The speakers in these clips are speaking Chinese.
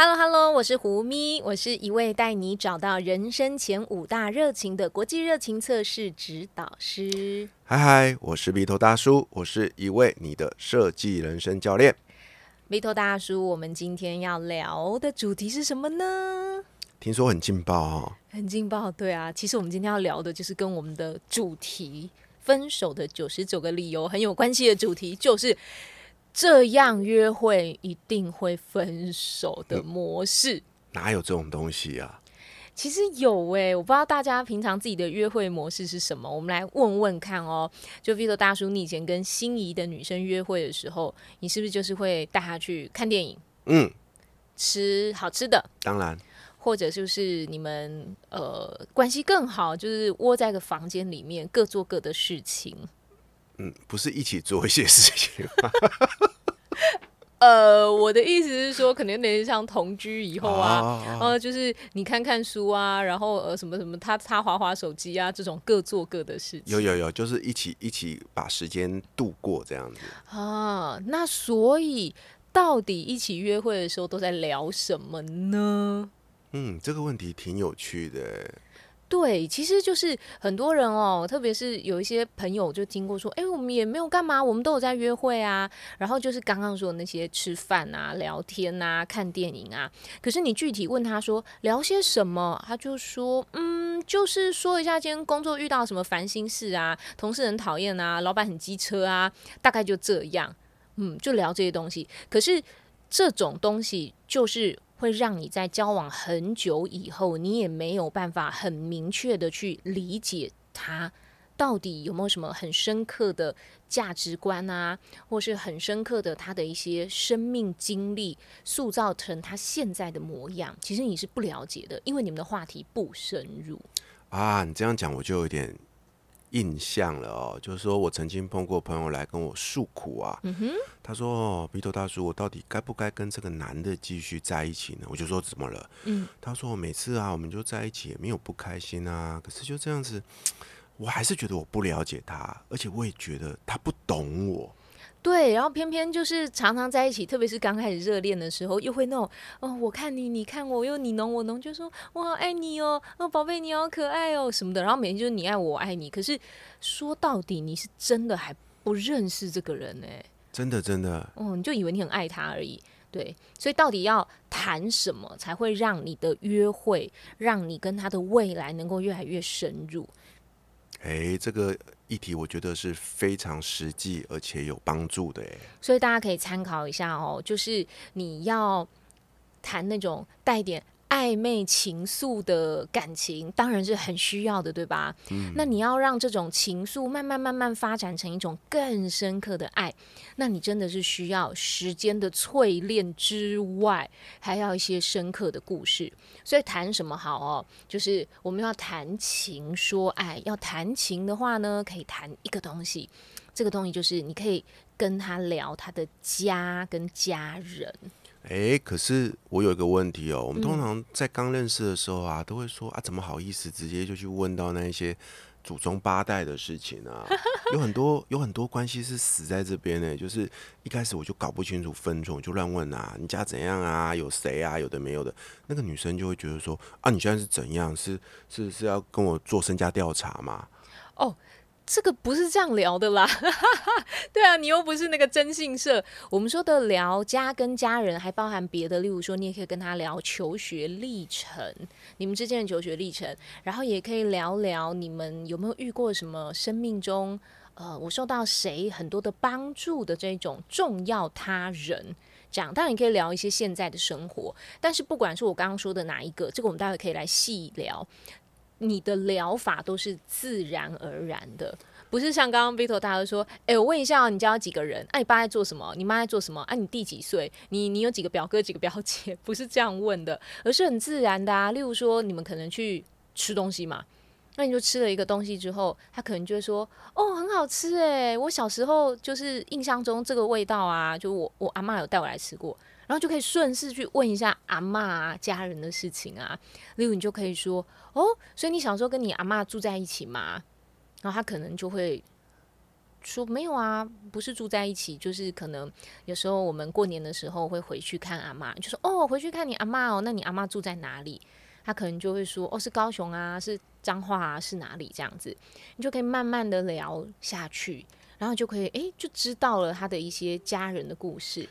Hello Hello，我是胡咪，我是一位带你找到人生前五大热情的国际热情测试指导师。嗨嗨，我是鼻头大叔，我是一位你的设计人生教练。鼻头大叔，我们今天要聊的主题是什么呢？听说很劲爆哦，很劲爆，对啊。其实我们今天要聊的就是跟我们的主题——分手的九十九个理由很有关系的主题，就是。这样约会一定会分手的模式，哪有这种东西啊？其实有哎，我不知道大家平常自己的约会模式是什么，我们来问问看哦。就比如说大叔，你以前跟心仪的女生约会的时候，你是不是就是会带她去看电影？嗯，吃好吃的，当然，或者就是你们呃关系更好，就是窝在个房间里面各做各的事情。嗯，不是一起做一些事情吗？呃，我的意思是说，可能有点像同居以后啊，呃，就是你看看书啊，然后呃，什么什么，他他滑滑手机啊，这种各做各的事情。有有有，就是一起一起把时间度过这样子啊。那所以，到底一起约会的时候都在聊什么呢？嗯，这个问题挺有趣的。对，其实就是很多人哦，特别是有一些朋友就听过说，哎，我们也没有干嘛，我们都有在约会啊。然后就是刚刚说的那些吃饭啊、聊天啊、看电影啊。可是你具体问他说聊些什么，他就说，嗯，就是说一下今天工作遇到什么烦心事啊，同事很讨厌啊，老板很机车啊，大概就这样，嗯，就聊这些东西。可是这种东西就是。会让你在交往很久以后，你也没有办法很明确的去理解他到底有没有什么很深刻的价值观啊，或是很深刻的他的一些生命经历，塑造成他现在的模样。其实你是不了解的，因为你们的话题不深入啊。你这样讲，我就有点。印象了哦，就是说我曾经碰过朋友来跟我诉苦啊，他说：“哦，鼻头大叔，我到底该不该跟这个男的继续在一起呢？”我就说：“怎么了？”嗯，他说：“每次啊，我们就在一起也没有不开心啊，可是就这样子，我还是觉得我不了解他，而且我也觉得他不懂我。”对，然后偏偏就是常常在一起，特别是刚开始热恋的时候，又会那种哦，我看你，你看我，又你侬我侬，就说我好爱你哦，哦，宝贝你好可爱哦什么的，然后每天就是你爱我，我爱你。可是说到底，你是真的还不认识这个人呢？真的真的，哦，你就以为你很爱他而已。对，所以到底要谈什么才会让你的约会，让你跟他的未来能够越来越深入？哎，这个。议题我觉得是非常实际而且有帮助的，所以大家可以参考一下哦。就是你要谈那种带点。暧昧情愫的感情当然是很需要的，对吧？嗯，那你要让这种情愫慢慢慢慢发展成一种更深刻的爱，那你真的是需要时间的淬炼之外，还要一些深刻的故事。所以谈什么好哦？就是我们要谈情说爱。要谈情的话呢，可以谈一个东西，这个东西就是你可以跟他聊他的家跟家人。哎，可是我有一个问题哦。我们通常在刚认识的时候啊，都会说啊，怎么好意思直接就去问到那一些祖宗八代的事情啊？有很多有很多关系是死在这边呢。就是一开始我就搞不清楚分寸，就乱问啊，你家怎样啊？有谁啊？有的没有的，那个女生就会觉得说啊，你现在是怎样？是是是要跟我做身家调查吗？哦。这个不是这样聊的啦，对啊，你又不是那个征信社。我们说的聊家跟家人，还包含别的，例如说，你也可以跟他聊求学历程，你们之间的求学历程，然后也可以聊聊你们有没有遇过什么生命中，呃，我受到谁很多的帮助的这种重要他人，这样当然你可以聊一些现在的生活，但是不管是我刚刚说的哪一个，这个我们待会可以来细聊。你的疗法都是自然而然的，不是像刚刚 Vito 大哥说，哎，我问一下，你家有几个人？哎，你爸在做什么？你妈在做什么？哎，你弟几岁？你你有几个表哥几个表姐？不是这样问的，而是很自然的啊。例如说，你们可能去吃东西嘛，那你就吃了一个东西之后，他可能就会说：“哦，很好吃诶，我小时候就是印象中这个味道啊，就我我阿妈有带我来吃过。”然后就可以顺势去问一下阿妈啊家人的事情啊，例如你就可以说：“哦，所以你小时候跟你阿妈住在一起吗？”然后他可能就会说：“没有啊，不是住在一起，就是可能有时候我们过年的时候会回去看阿妈，就说：‘哦，回去看你阿妈哦，那你阿妈住在哪里？’他可能就会说：‘哦，是高雄啊，是彰化啊，是哪里？’这样子，你就可以慢慢的聊下去，然后就可以诶，就知道了他的一些家人的故事。”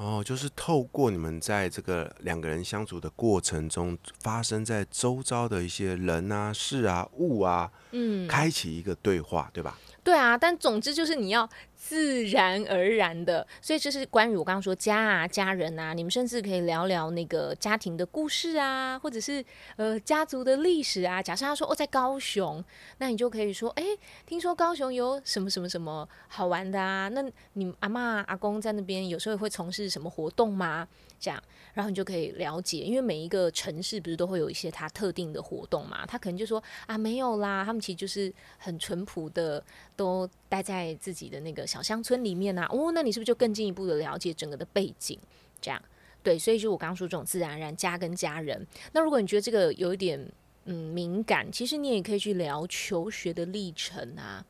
哦，就是透过你们在这个两个人相处的过程中，发生在周遭的一些人啊、事啊、物啊，嗯，开启一个对话，对吧？对啊，但总之就是你要。自然而然的，所以这是关于我刚刚说家啊、家人啊，你们甚至可以聊聊那个家庭的故事啊，或者是呃家族的历史啊。假设他说哦在高雄，那你就可以说，哎，听说高雄有什么什么什么好玩的啊？那你阿妈阿公在那边有时候会从事什么活动吗？这样，然后你就可以了解，因为每一个城市不是都会有一些它特定的活动嘛？他可能就说啊没有啦，他们其实就是很淳朴的，都待在自己的那个小乡村里面啊。哦，那你是不是就更进一步的了解整个的背景？这样，对，所以就我刚刚说这种自然而然家跟家人。那如果你觉得这个有一点嗯敏感，其实你也可以去聊求学的历程啊。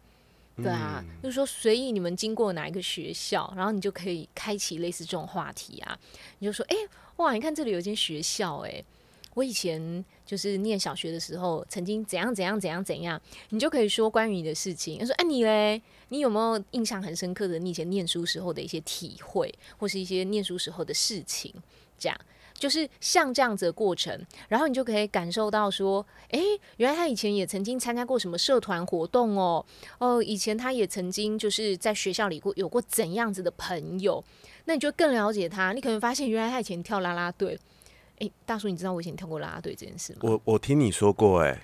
对啊，就是说随意你们经过哪一个学校，然后你就可以开启类似这种话题啊。你就说，哎，哇，你看这里有一间学校，哎，我以前就是念小学的时候，曾经怎样怎样怎样怎样，你就可以说关于你的事情。他说，哎，你嘞，你有没有印象很深刻的你以前念书时候的一些体会，或是一些念书时候的事情，这样。就是像这样子的过程，然后你就可以感受到说，诶，原来他以前也曾经参加过什么社团活动哦，哦，以前他也曾经就是在学校里过有过怎样子的朋友，那你就更了解他。你可能发现，原来他以前跳啦啦队。诶，大叔，你知道我以前跳过啦啦队这件事吗？我我听你说过，诶。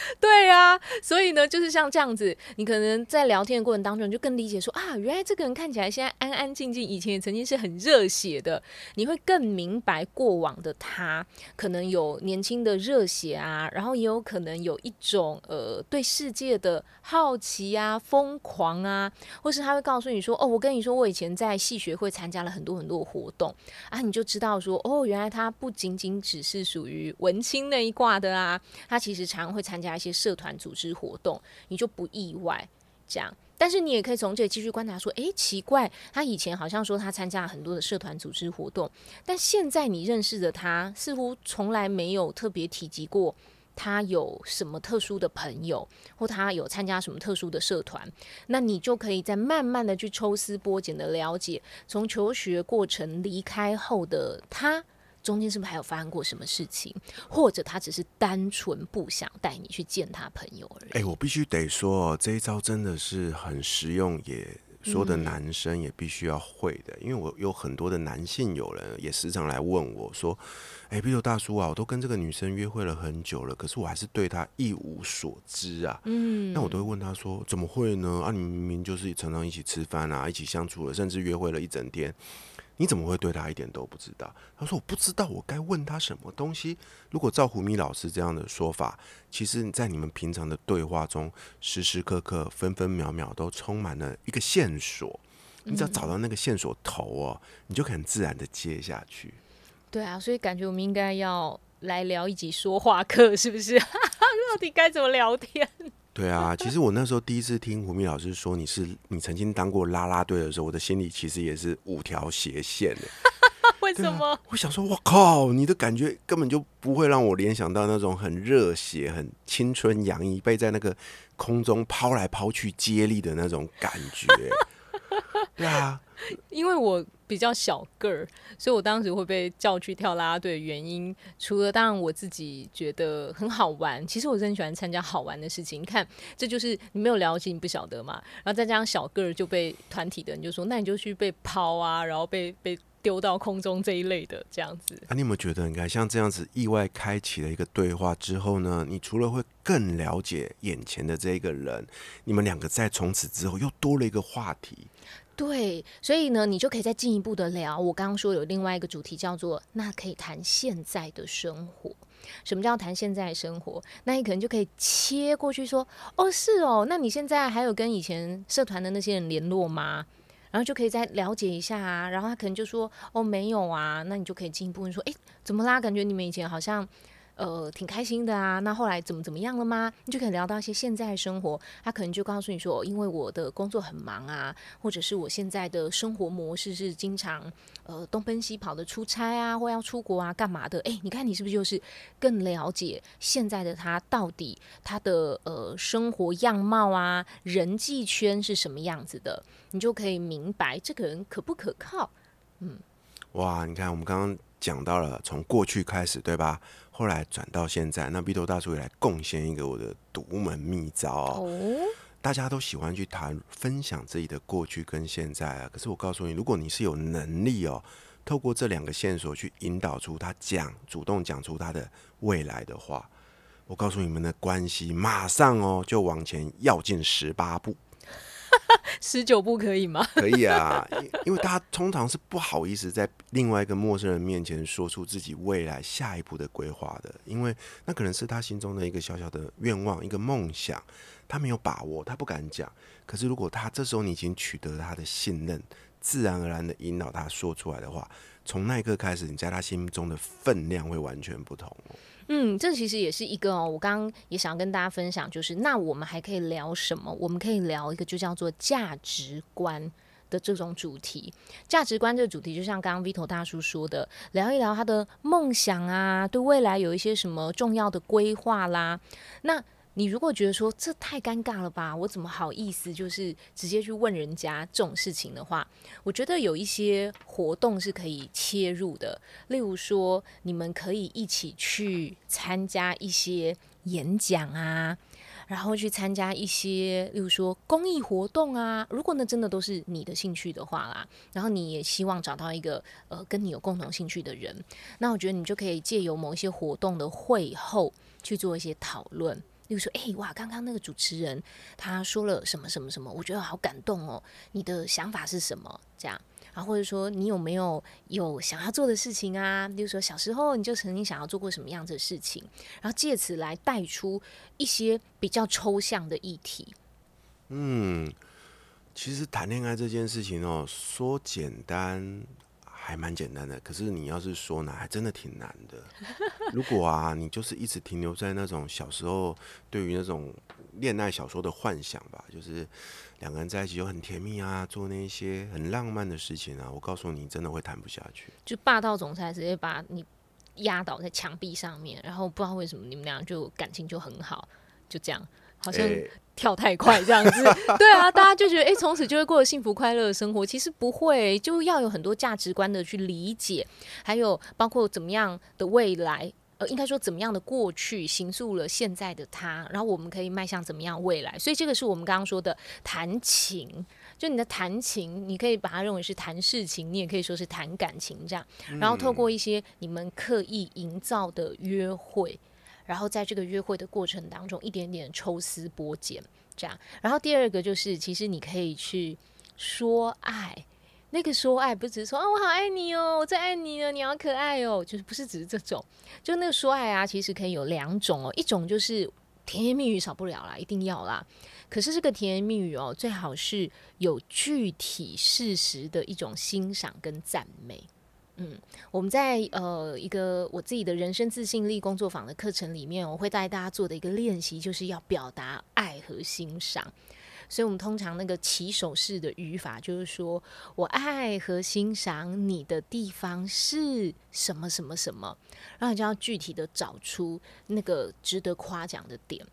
对呀，所以呢，就是像这样子，你可能在聊天的过程当中，就更理解说啊，原来这个人看起来现在安安静静，以前也曾经是很热血的。你会更明白过往的他，可能有年轻的热血啊，然后也有可能有一种呃对世界的好奇啊、疯狂啊，或是他会告诉你说，哦，我跟你说，我以前在戏学会参加了很多很多活动啊，你就知道说，哦，原来他不仅仅只是属于文青那一挂的啊，他其实常会参加。一些社团组织活动，你就不意外这样。但是你也可以从这里继续观察，说，诶，奇怪，他以前好像说他参加了很多的社团组织活动，但现在你认识的他，似乎从来没有特别提及过他有什么特殊的朋友，或他有参加什么特殊的社团。那你就可以再慢慢的去抽丝剥茧的了解，从求学过程离开后的他。中间是不是还有发生过什么事情，或者他只是单纯不想带你去见他朋友而已？哎，我必须得说，这一招真的是很实用，也说的男生也必须要会的。因为我有很多的男性友人也时常来问我说：“哎，比如大叔啊，我都跟这个女生约会了很久了，可是我还是对她一无所知啊。”嗯，那我都会问他说：“怎么会呢？啊，你明明就是常常一起吃饭啊，一起相处了，甚至约会了一整天。”你怎么会对他一点都不知道？他说：“我不知道，我该问他什么东西。”如果照胡咪老师这样的说法，其实在你们平常的对话中，时时刻刻、分分秒秒都充满了一个线索。你只要找到那个线索头哦，你就很自然的接下去。对啊，所以感觉我们应该要来聊一集说话课，是不是？到底该怎么聊天？对啊，其实我那时候第一次听胡明老师说你是你曾经当过啦啦队的时候，我的心里其实也是五条斜线的。为什么？我想说，我靠，你的感觉根本就不会让我联想到那种很热血、很青春洋溢、被在那个空中抛来抛去接力的那种感觉。对啊，因为我。比较小个儿，所以我当时会被叫去跳啦啦队的原因，除了当然我自己觉得很好玩，其实我真的很喜欢参加好玩的事情。你看，这就是你没有了解，你不晓得嘛。然后再加上小个儿就被团体的人就说，那你就去被抛啊，然后被被丢到空中这一类的这样子。啊，你有没有觉得，你看像这样子意外开启了一个对话之后呢？你除了会更了解眼前的这个人，你们两个在从此之后又多了一个话题。对，所以呢，你就可以再进一步的聊。我刚刚说有另外一个主题叫做“那可以谈现在的生活”，什么叫谈现在生活？那你可能就可以切过去说，哦，是哦，那你现在还有跟以前社团的那些人联络吗？然后就可以再了解一下啊。然后他可能就说，哦，没有啊。那你就可以进一步问说，诶，怎么啦？感觉你们以前好像。呃，挺开心的啊。那后来怎么怎么样了吗？你就可以聊到一些现在生活。他可能就告诉你说，因为我的工作很忙啊，或者是我现在的生活模式是经常呃东奔西跑的出差啊，或要出国啊，干嘛的？诶，你看你是不是就是更了解现在的他到底他的呃生活样貌啊，人际圈是什么样子的？你就可以明白这个人可不可靠。嗯，哇，你看我们刚刚讲到了从过去开始，对吧？后来转到现在，那 B 头大叔也来贡献一个我的独门秘招哦。大家都喜欢去谈分享自己的过去跟现在啊，可是我告诉你，如果你是有能力哦，透过这两个线索去引导出他讲，主动讲出他的未来的话，我告诉你们的关系马上哦就往前要进十八步。十九步可以吗？可以啊，因为大家通常是不好意思在另外一个陌生人面前说出自己未来下一步的规划的，因为那可能是他心中的一个小小的愿望、一个梦想，他没有把握，他不敢讲。可是如果他这时候你已经取得了他的信任，自然而然的引导他说出来的话，从那一刻开始，你在他心中的分量会完全不同哦。嗯，这其实也是一个哦，我刚刚也想要跟大家分享，就是那我们还可以聊什么？我们可以聊一个就叫做价值观的这种主题。价值观这个主题，就像刚刚 Vito 大叔说的，聊一聊他的梦想啊，对未来有一些什么重要的规划啦。那你如果觉得说这太尴尬了吧，我怎么好意思就是直接去问人家这种事情的话，我觉得有一些活动是可以切入的。例如说，你们可以一起去参加一些演讲啊，然后去参加一些，例如说公益活动啊。如果那真的都是你的兴趣的话啦，然后你也希望找到一个呃跟你有共同兴趣的人，那我觉得你就可以借由某一些活动的会后去做一些讨论。就说：“哎，哇，刚刚那个主持人他说了什么什么什么，我觉得好感动哦。你的想法是什么？这样，然后或者说你有没有有想要做的事情啊？比如说小时候你就曾经想要做过什么样子的事情，然后借此来带出一些比较抽象的议题。嗯，其实谈恋爱这件事情哦，说简单。”还蛮简单的，可是你要是说难，还真的挺难的。如果啊，你就是一直停留在那种小时候对于那种恋爱小说的幻想吧，就是两个人在一起就很甜蜜啊，做那些很浪漫的事情啊，我告诉你，真的会谈不下去。就霸道总裁直接把你压倒在墙壁上面，然后不知道为什么你们俩就感情就很好，就这样。好像跳太快这样子，对啊，大家就觉得哎，从此就会过得幸福快乐的生活。其实不会，就要有很多价值观的去理解，还有包括怎么样的未来，呃，应该说怎么样的过去形塑了现在的他，然后我们可以迈向怎么样未来。所以这个是我们刚刚说的弹琴，就你的弹琴，你可以把它认为是谈事情，你也可以说是谈感情这样。然后透过一些你们刻意营造的约会。然后在这个约会的过程当中，一点点抽丝剥茧，这样。然后第二个就是，其实你可以去说爱，那个说爱不只是说啊我好爱你哦，我最爱你了，你好可爱哦，就是不是只是这种。就那个说爱啊，其实可以有两种哦，一种就是甜言蜜语少不了啦，一定要啦。可是这个甜言蜜语哦，最好是有具体事实的一种欣赏跟赞美。嗯，我们在呃一个我自己的人生自信力工作坊的课程里面，我会带大家做的一个练习，就是要表达爱和欣赏。所以，我们通常那个起手式的语法就是说我爱和欣赏你的地方是什么什么什么，然后就要具体的找出那个值得夸奖的点。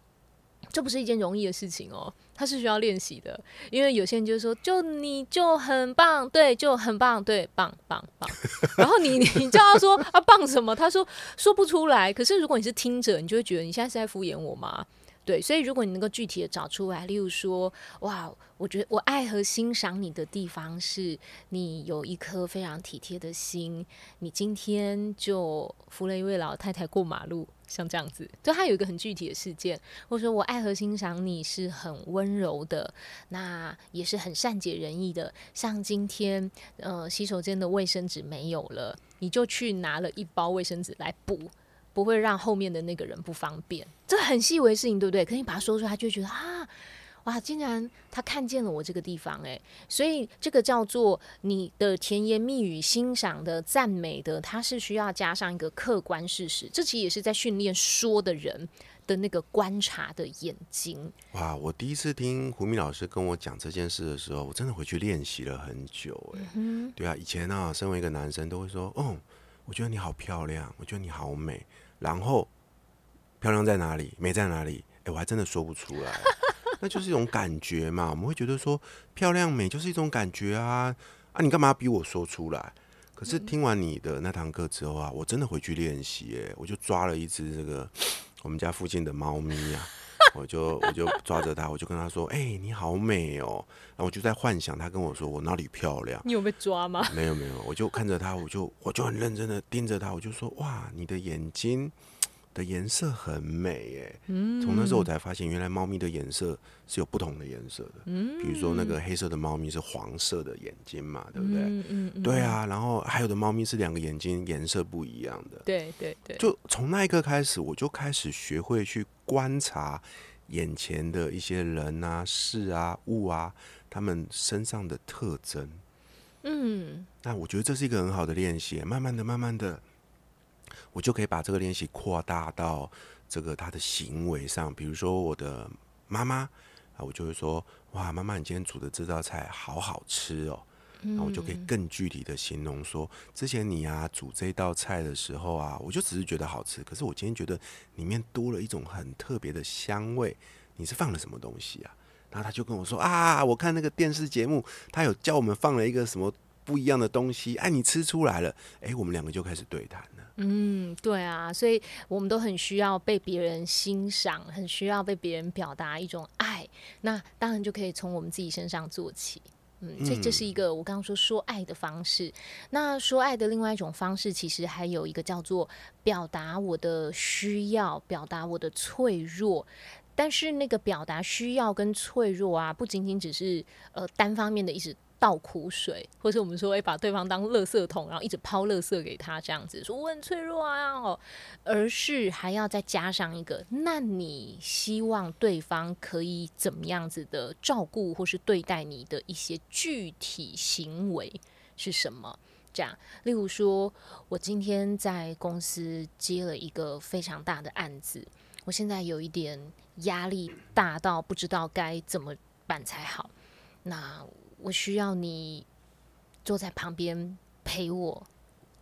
这不是一件容易的事情哦，它是需要练习的。因为有些人就说，就你就很棒，对，就很棒，对，棒棒棒。然后你 你叫他说啊棒什么？他说说不出来。可是如果你是听者，你就会觉得你现在是在敷衍我吗？对，所以如果你能够具体的找出来，例如说，哇，我觉得我爱和欣赏你的地方是你有一颗非常体贴的心，你今天就扶了一位老太太过马路。像这样子，就他有一个很具体的事件，或者说我爱和欣赏你是很温柔的，那也是很善解人意的。像今天，呃，洗手间的卫生纸没有了，你就去拿了一包卫生纸来补。不会让后面的那个人不方便。这很细微事情，对不对？可你把它说出来，他就觉得啊。哇！竟然他看见了我这个地方，诶，所以这个叫做你的甜言蜜语、欣赏的、赞美的，它是需要加上一个客观事实。这其实也是在训练说的人的那个观察的眼睛。哇！我第一次听胡明老师跟我讲这件事的时候，我真的回去练习了很久，诶，对啊，以前啊，身为一个男生都会说，哦，我觉得你好漂亮，我觉得你好美，然后漂亮在哪里，美在哪里？哎，我还真的说不出来。那就是一种感觉嘛，我们会觉得说漂亮美就是一种感觉啊啊！你干嘛逼我说出来？可是听完你的那堂课之后啊，我真的回去练习，哎，我就抓了一只这个我们家附近的猫咪啊，我就我就抓着它，我就跟它说：“哎，你好美哦！”然后我就在幻想它跟我说我哪里漂亮。你有被抓吗？没有没有，我就看着它，我就我就很认真的盯着它，我就说：“哇，你的眼睛。”的颜色很美哎，从那时候我才发现，原来猫咪的颜色是有不同的颜色的。嗯，比如说那个黑色的猫咪是黄色的眼睛嘛，对不对？嗯嗯，对啊。然后还有的猫咪是两个眼睛颜色不一样的。对对对。就从那一刻开始，我就开始学会去观察眼前的一些人啊、事啊、物啊，他们身上的特征。嗯，那我觉得这是一个很好的练习。慢慢的、慢慢的。我就可以把这个练习扩大到这个他的行为上，比如说我的妈妈啊，我就会说：“哇，妈妈，你今天煮的这道菜好好吃哦。”那我就可以更具体的形容说：“之前你啊煮这道菜的时候啊，我就只是觉得好吃，可是我今天觉得里面多了一种很特别的香味，你是放了什么东西啊？”然后他就跟我说：“啊，我看那个电视节目，他有教我们放了一个什么不一样的东西，哎，你吃出来了。”哎，我们两个就开始对谈了。嗯，对啊，所以我们都很需要被别人欣赏，很需要被别人表达一种爱。那当然就可以从我们自己身上做起。嗯，这这是一个我刚刚说说爱的方式。那说爱的另外一种方式，其实还有一个叫做表达我的需要，表达我的脆弱。但是那个表达需要跟脆弱啊，不仅仅只是呃单方面的意思。倒苦水，或者我们说，哎，把对方当垃圾桶，然后一直抛垃圾给他，这样子说我很脆弱啊，哦，而是还要再加上一个，那你希望对方可以怎么样子的照顾或是对待你的一些具体行为是什么？这样，例如说，我今天在公司接了一个非常大的案子，我现在有一点压力大到不知道该怎么办才好，那。我需要你坐在旁边陪我，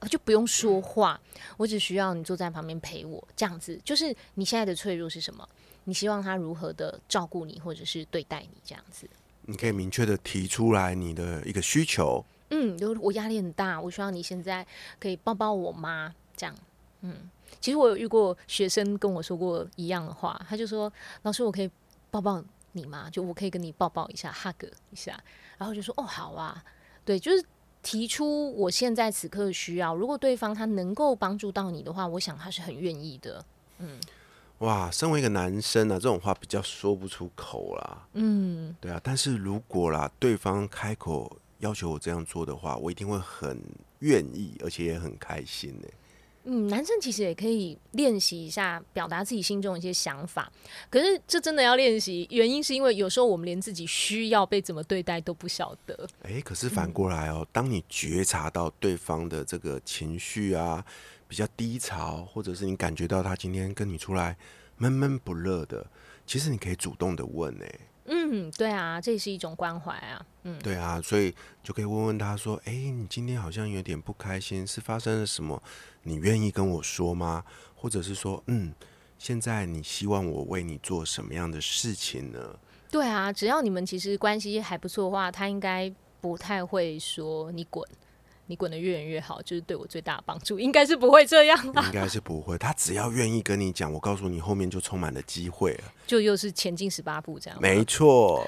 就不用说话，我只需要你坐在旁边陪我，这样子就是你现在的脆弱是什么？你希望他如何的照顾你，或者是对待你这样子？你可以明确的提出来你的一个需求。嗯，就我压力很大，我希望你现在可以抱抱我妈，这样。嗯，其实我有遇过学生跟我说过一样的话，他就说：“老师，我可以抱抱你吗？就我可以跟你抱抱一下，hug 一下。”然后就说哦好啊，对，就是提出我现在此刻需要，如果对方他能够帮助到你的话，我想他是很愿意的。嗯，哇，身为一个男生啊，这种话比较说不出口啦。嗯，对啊，但是如果啦，对方开口要求我这样做的话，我一定会很愿意，而且也很开心呢。嗯，男生其实也可以练习一下表达自己心中一些想法，可是这真的要练习，原因是因为有时候我们连自己需要被怎么对待都不晓得。哎，可是反过来哦，当你觉察到对方的这个情绪啊比较低潮，或者是你感觉到他今天跟你出来闷闷不乐的，其实你可以主动的问哎。嗯，对啊，这也是一种关怀啊。嗯，对啊，所以就可以问问他说：“哎，你今天好像有点不开心，是发生了什么？你愿意跟我说吗？或者是说，嗯，现在你希望我为你做什么样的事情呢？”对啊，只要你们其实关系还不错的话，他应该不太会说你滚。你滚得越远越好，就是对我最大的帮助。应该是不会这样应该是不会。他只要愿意跟你讲，我告诉你，后面就充满了机会了。就又是前进十八步这样。没错。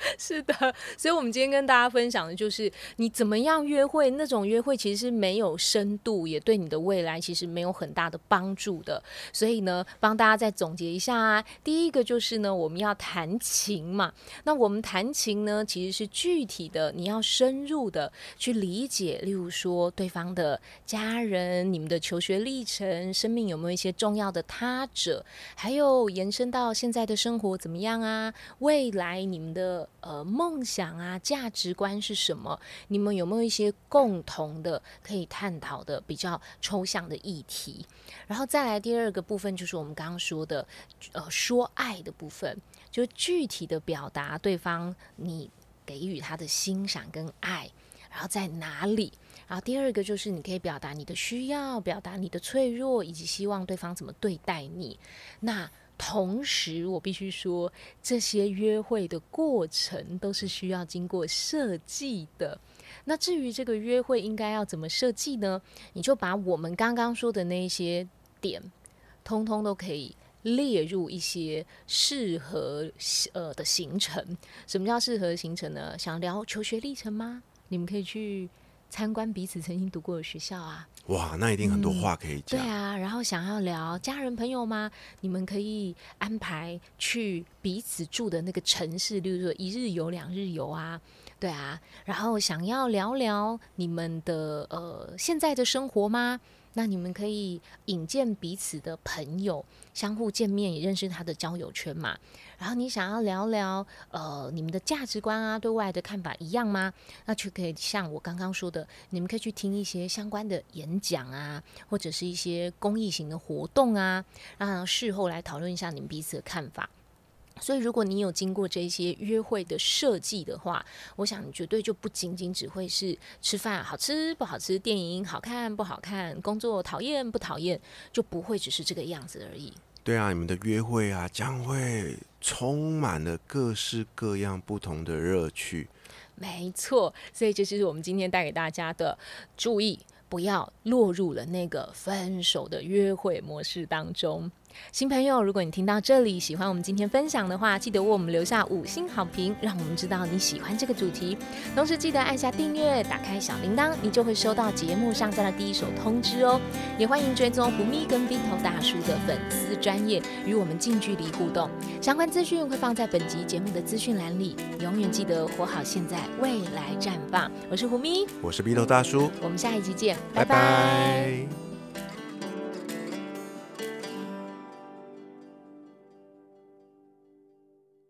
是的，所以，我们今天跟大家分享的就是，你怎么样约会，那种约会其实是没有深度，也对你的未来其实没有很大的帮助的。所以呢，帮大家再总结一下啊，第一个就是呢，我们要弹琴嘛。那我们弹琴呢，其实是具体的，你要深入的去理解，例如说对方的家人、你们的求学历程、生命有没有一些重要的他者，还有延伸到现在的生活怎么样啊？未来你们的呃梦想啊、价值观是什么？你们有没有一些共同的可以探讨的比较抽象的议题？然后再来第二个部分，就是我们刚刚说的呃说爱的部分，就具体的表达对方你给予他的欣赏跟爱，然后在哪里？然后第二个就是你可以表达你的需要，表达你的脆弱，以及希望对方怎么对待你。那同时，我必须说，这些约会的过程都是需要经过设计的。那至于这个约会应该要怎么设计呢？你就把我们刚刚说的那些点，通通都可以列入一些适合呃的行程。什么叫适合行程呢？想聊求学历程吗？你们可以去。参观彼此曾经读过的学校啊，哇，那一定很多话可以讲。对啊，然后想要聊家人朋友吗？你们可以安排去彼此住的那个城市，例如说一日游、两日游啊，对啊。然后想要聊聊你们的呃现在的生活吗？那你们可以引荐彼此的朋友，相互见面也认识他的交友圈嘛。然后你想要聊聊呃你们的价值观啊，对外的看法一样吗？那就可以像我刚刚说的，你们可以去听一些相关的演讲啊，或者是一些公益型的活动啊，然后事后来讨论一下你们彼此的看法。所以，如果你有经过这些约会的设计的话，我想你绝对就不仅仅只会是吃饭好吃不好吃，电影好看不好看，工作讨厌不讨厌，就不会只是这个样子而已。对啊，你们的约会啊，将会充满了各式各样不同的乐趣。没错，所以这就是我们今天带给大家的注意，不要落入了那个分手的约会模式当中。新朋友，如果你听到这里喜欢我们今天分享的话，记得为我们留下五星好评，让我们知道你喜欢这个主题。同时记得按下订阅，打开小铃铛，你就会收到节目上架的第一手通知哦。也欢迎追踪胡咪跟 V 头大叔的粉丝专业，与我们近距离互动。相关资讯会放在本集节目的资讯栏里。永远记得活好现在，未来绽放。我是胡咪，我是 V 头大叔，我们下一集见，拜拜。